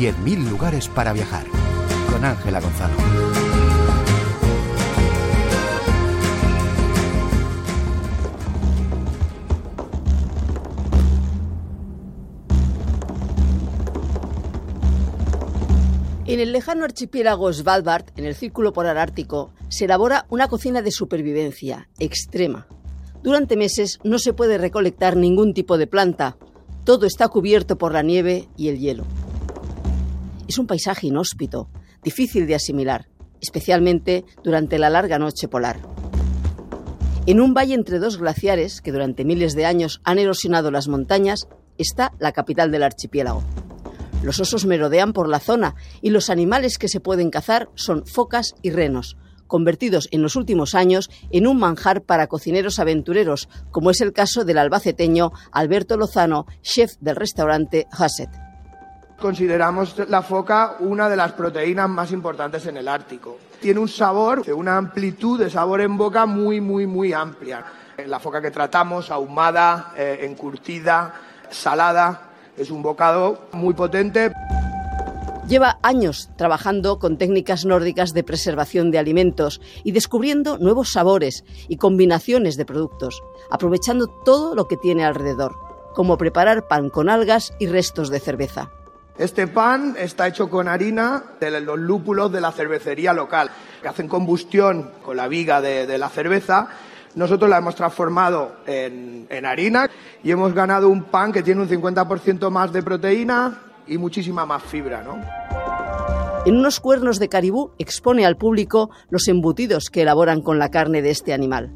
10.000 lugares para viajar. Con Ángela Gonzalo. En el lejano archipiélago Svalbard, en el Círculo Polar Ártico, se elabora una cocina de supervivencia extrema. Durante meses no se puede recolectar ningún tipo de planta. Todo está cubierto por la nieve y el hielo. Es un paisaje inhóspito, difícil de asimilar, especialmente durante la larga noche polar. En un valle entre dos glaciares que durante miles de años han erosionado las montañas está la capital del archipiélago. Los osos merodean por la zona y los animales que se pueden cazar son focas y renos, convertidos en los últimos años en un manjar para cocineros aventureros, como es el caso del albaceteño Alberto Lozano, chef del restaurante Hasset. Consideramos la foca una de las proteínas más importantes en el Ártico. Tiene un sabor, una amplitud de sabor en boca muy, muy, muy amplia. La foca que tratamos, ahumada, eh, encurtida, salada, es un bocado muy potente. Lleva años trabajando con técnicas nórdicas de preservación de alimentos y descubriendo nuevos sabores y combinaciones de productos, aprovechando todo lo que tiene alrededor, como preparar pan con algas y restos de cerveza. Este pan está hecho con harina de los lúpulos de la cervecería local, que hacen combustión con la viga de, la cerveza nosotros la hemos transformado en, harina y hemos ganado un pan que tiene un 50% más de proteína y muchísima más fibra, ¿no? En unos cuernos de caribú expone al público los embutidos que elaboran con la carne de este animal.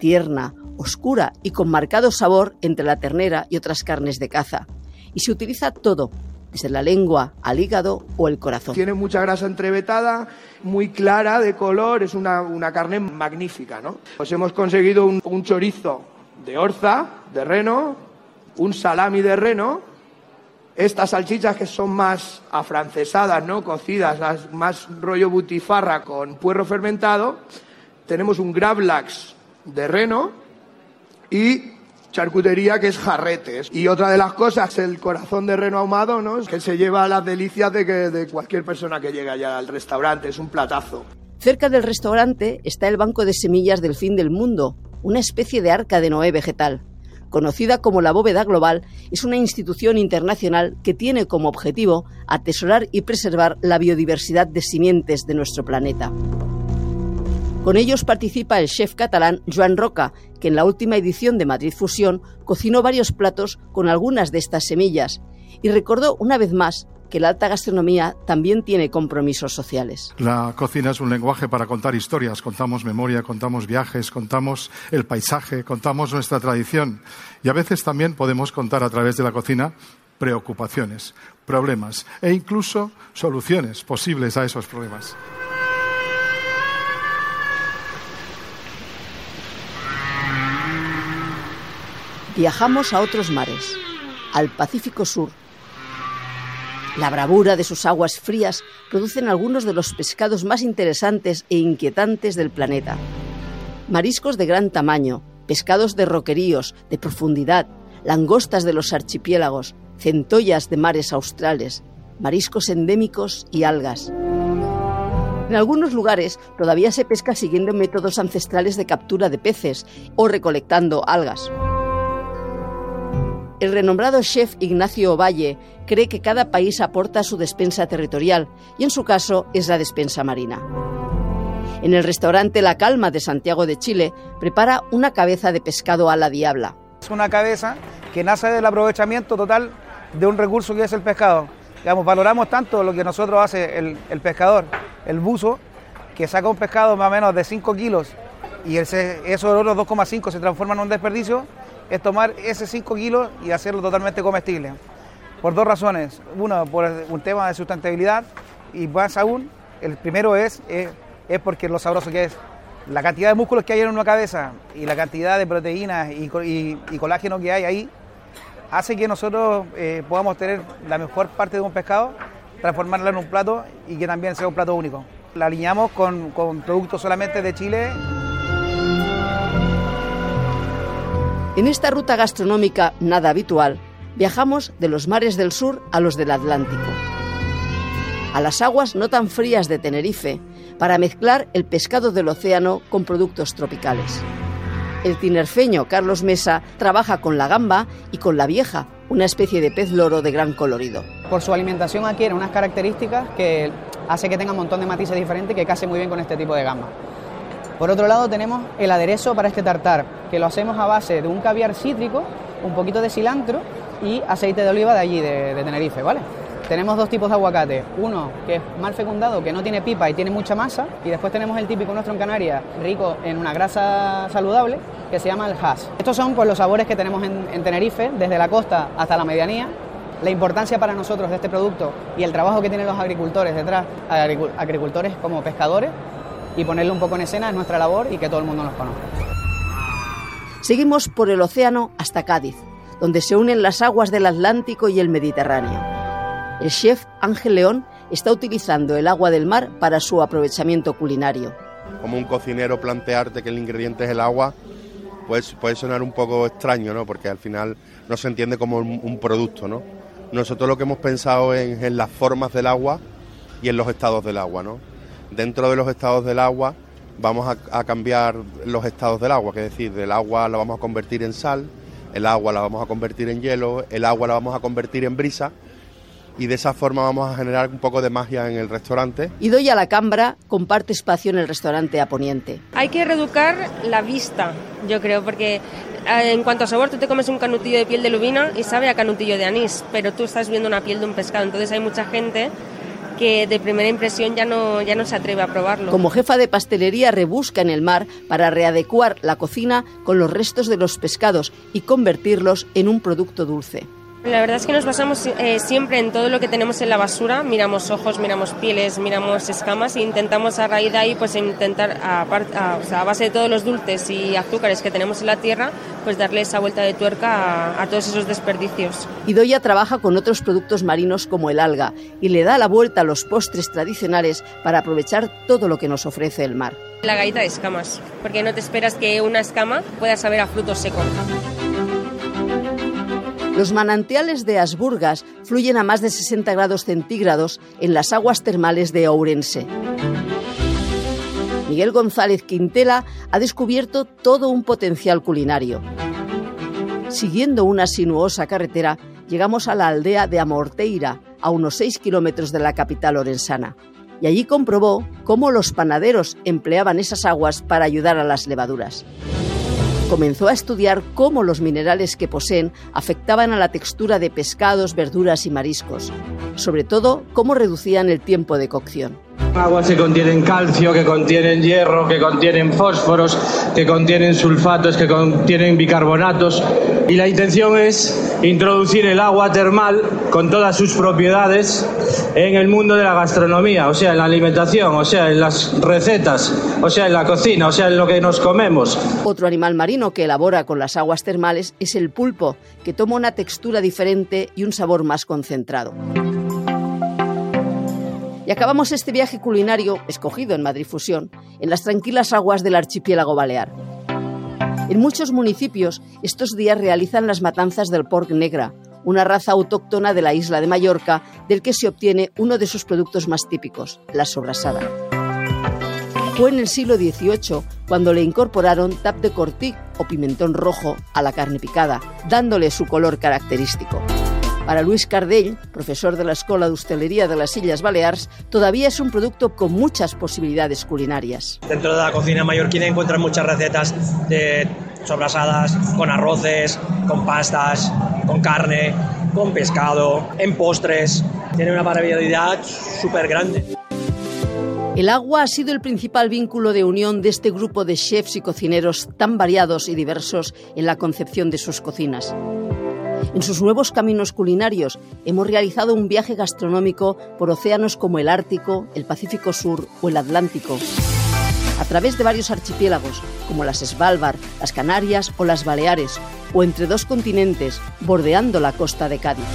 Tierna, oscura y con marcado sabor entre la ternera y otras carnes de caza. Y se utiliza todo, desde la lengua al hígado o el corazón. Tiene mucha grasa entrevetada, muy clara de color, es una, carne magnífica, ¿no? Pues hemos conseguido un, un chorizo de orza, de reno, un salami de reno, estas salchichas que son más afrancesadas, ¿no? Cocidas, más rollo butifarra con puerro fermentado, tenemos un gravlax de reno y charcutería que es jarretes. Y otra de las cosas, el corazón de reno ahumado, ¿no? que se lleva las delicias de, que, de cualquier persona que llega allá al restaurante, es un platazo. Cerca del restaurante está el Banco de Semillas del Fin del Mundo, una especie de arca de Noé vegetal. Conocida como la Bóveda Global, es una institución internacional que tiene como objetivo atesorar y preservar la biodiversidad de simientes de nuestro planeta. Con ellos participa el chef catalán Joan Roca, que en la última edición de Madrid Fusión cocinó varios platos con algunas de estas semillas y recordó una vez más que la alta gastronomía también tiene compromisos sociales. La cocina es un lenguaje para contar historias, contamos memoria, contamos viajes, contamos el paisaje, contamos nuestra tradición y a veces también podemos contar a través de la cocina preocupaciones, problemas e incluso soluciones posibles a esos problemas. Viajamos a otros mares, al Pacífico Sur. La bravura de sus aguas frías producen algunos de los pescados más interesantes e inquietantes del planeta. Mariscos de gran tamaño, pescados de roqueríos, de profundidad, langostas de los archipiélagos, centollas de mares australes, mariscos endémicos y algas. En algunos lugares todavía se pesca siguiendo métodos ancestrales de captura de peces o recolectando algas. El renombrado chef Ignacio Ovalle cree que cada país aporta su despensa territorial y en su caso es la despensa marina. En el restaurante La Calma de Santiago de Chile prepara una cabeza de pescado a la diabla. Es una cabeza que nace del aprovechamiento total de un recurso que es el pescado. Valoramos tanto lo que nosotros hace el, pescador, el buzo, que saca un pescado más o menos de 5 kilos y esos otros 2,5 se transforman en un desperdicio, es tomar ese 5 kilos y hacerlo totalmente comestible. Por dos razones. Uno, por un tema de sustentabilidad y más aún, el primero es, es, porque lo sabroso que es. La cantidad de músculos que hay en una cabeza y la cantidad de proteínas y, colágeno que hay ahí hace que nosotros eh, podamos tener la mejor parte de un pescado, transformarla en un plato y que también sea un plato único. La alineamos con, con productos solamente de Chile. En esta ruta gastronómica nada habitual, viajamos de los mares del sur a los del Atlántico. a las aguas no tan frías de Tenerife para mezclar el pescado del océano con productos tropicales. El tinerfeño Carlos Mesa trabaja con la gamba y con la vieja, una especie de pez loro de gran colorido. Por su alimentación adquiere unas características que hace que tenga un montón de matices diferentes que case muy bien con este tipo de gamba. Por otro lado tenemos el aderezo para este tartar, que lo hacemos a base de un caviar cítrico, un poquito de cilantro y aceite de oliva de allí, de, Tenerife, ¿vale? Tenemos dos tipos de aguacate, uno que es mal fecundado, que no tiene pipa y tiene mucha masa, y después tenemos el típico nuestro en Canarias, rico en una grasa saludable, que se llama el hash. Estos son pues, los sabores que tenemos en, en Tenerife, desde la costa hasta la medianía, la importancia para nosotros de este producto y el trabajo que tienen los agricultores detrás, agricultores como pescadores, y ponerlo un poco en escena es nuestra labor y que todo el mundo nos conozca. Seguimos por el océano hasta Cádiz, donde se unen las aguas del Atlántico y el Mediterráneo. El chef Ángel León está utilizando el agua del mar para su aprovechamiento culinario. Como un cocinero plantearte que el ingrediente es el agua, pues puede sonar un poco extraño, ¿no? Porque al final no se entiende como un, producto, ¿no? Nosotros lo que hemos pensado es en las formas del agua y en los estados del agua, ¿no? Dentro de los estados del agua vamos a, a cambiar los estados del agua, que es decir, del agua la vamos a convertir en sal, el agua la vamos a convertir en hielo, el agua la vamos a convertir en brisa y de esa forma vamos a generar un poco de magia en el restaurante. Y doy a la Cambra comparte espacio en el restaurante a Poniente. Hay que reeducar la vista, yo creo, porque eh, en cuanto a sabor, tú te comes un canutillo de piel de lubina y sabe a canutillo de anís, pero tú estás viendo una piel de un pescado, entonces hay mucha gente que de primera impresión ya no, ya no se atreve a probarlo. Como jefa de pastelería rebusca en el mar para readecuar la cocina con los restos de los pescados y convertirlos en un producto dulce. La verdad es que nos basamos eh, siempre en todo lo que tenemos en la basura, miramos ojos, miramos pieles, miramos escamas e intentamos a raíz de ahí pues intentar, a, a, base de todos los dulces y azúcares que tenemos en la tierra, pues darle esa vuelta de tuerca a, todos esos desperdicios. Idoya trabaja con otros productos marinos como el alga y le da la vuelta a los postres tradicionales para aprovechar todo lo que nos ofrece el mar. La galleta de escamas, porque no te esperas que una escama pueda saber a frutos secos. Los manantiales de Asburgas fluyen a más de 60 grados centígrados en las aguas termales de Ourense. Miguel González Quintela ha descubierto todo un potencial culinario. Siguiendo una sinuosa carretera, llegamos a la aldea de Amorteira, a unos 6 kilómetros de la capital orensana. Y allí comprobó cómo los panaderos empleaban esas aguas para ayudar a las levaduras comenzó a estudiar cómo los minerales que poseen afectaban a la textura de pescados, verduras y mariscos, sobre todo cómo reducían el tiempo de cocción. Aguas que contienen calcio, que contienen hierro, que contienen fósforos, que contienen sulfatos, que contienen bicarbonatos. Y la intención es introducir el agua termal con todas sus propiedades en el mundo de la gastronomía, o sea, en la alimentación, o sea, en las recetas, o sea, en la cocina, o sea, en lo que nos comemos. Otro animal marino que elabora con las aguas termales es el pulpo, que toma una textura diferente y un sabor más concentrado. Y acabamos este viaje culinario, escogido en Madrid Fusión, en las tranquilas aguas del archipiélago balear. En muchos municipios estos días realizan las matanzas del porc negra, una raza autóctona de la isla de Mallorca, del que se obtiene uno de sus productos más típicos, la sobrasada. Fue en el siglo XVIII cuando le incorporaron tap de cortic o pimentón rojo a la carne picada, dándole su color característico. Para Luis Cardell, profesor de la Escuela de Hostelería de las Islas Baleares, todavía es un producto con muchas posibilidades culinarias. Dentro de la cocina mallorquina encuentran muchas recetas de sobrasadas, con arroces, con pastas, con carne, con pescado, en postres. Tiene una variabilidad súper grande. El agua ha sido el principal vínculo de unión de este grupo de chefs y cocineros tan variados y diversos en la concepción de sus cocinas. En sus nuevos caminos culinarios hemos realizado un viaje gastronómico por océanos como el Ártico, el Pacífico Sur o el Atlántico, a través de varios archipiélagos como las Svalbard, las Canarias o las Baleares, o entre dos continentes, bordeando la costa de Cádiz.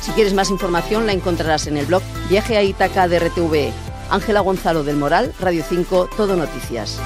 Si quieres más información la encontrarás en el blog Viaje a Ítaca de RTVE. Ángela Gonzalo del Moral, Radio 5, Todo Noticias.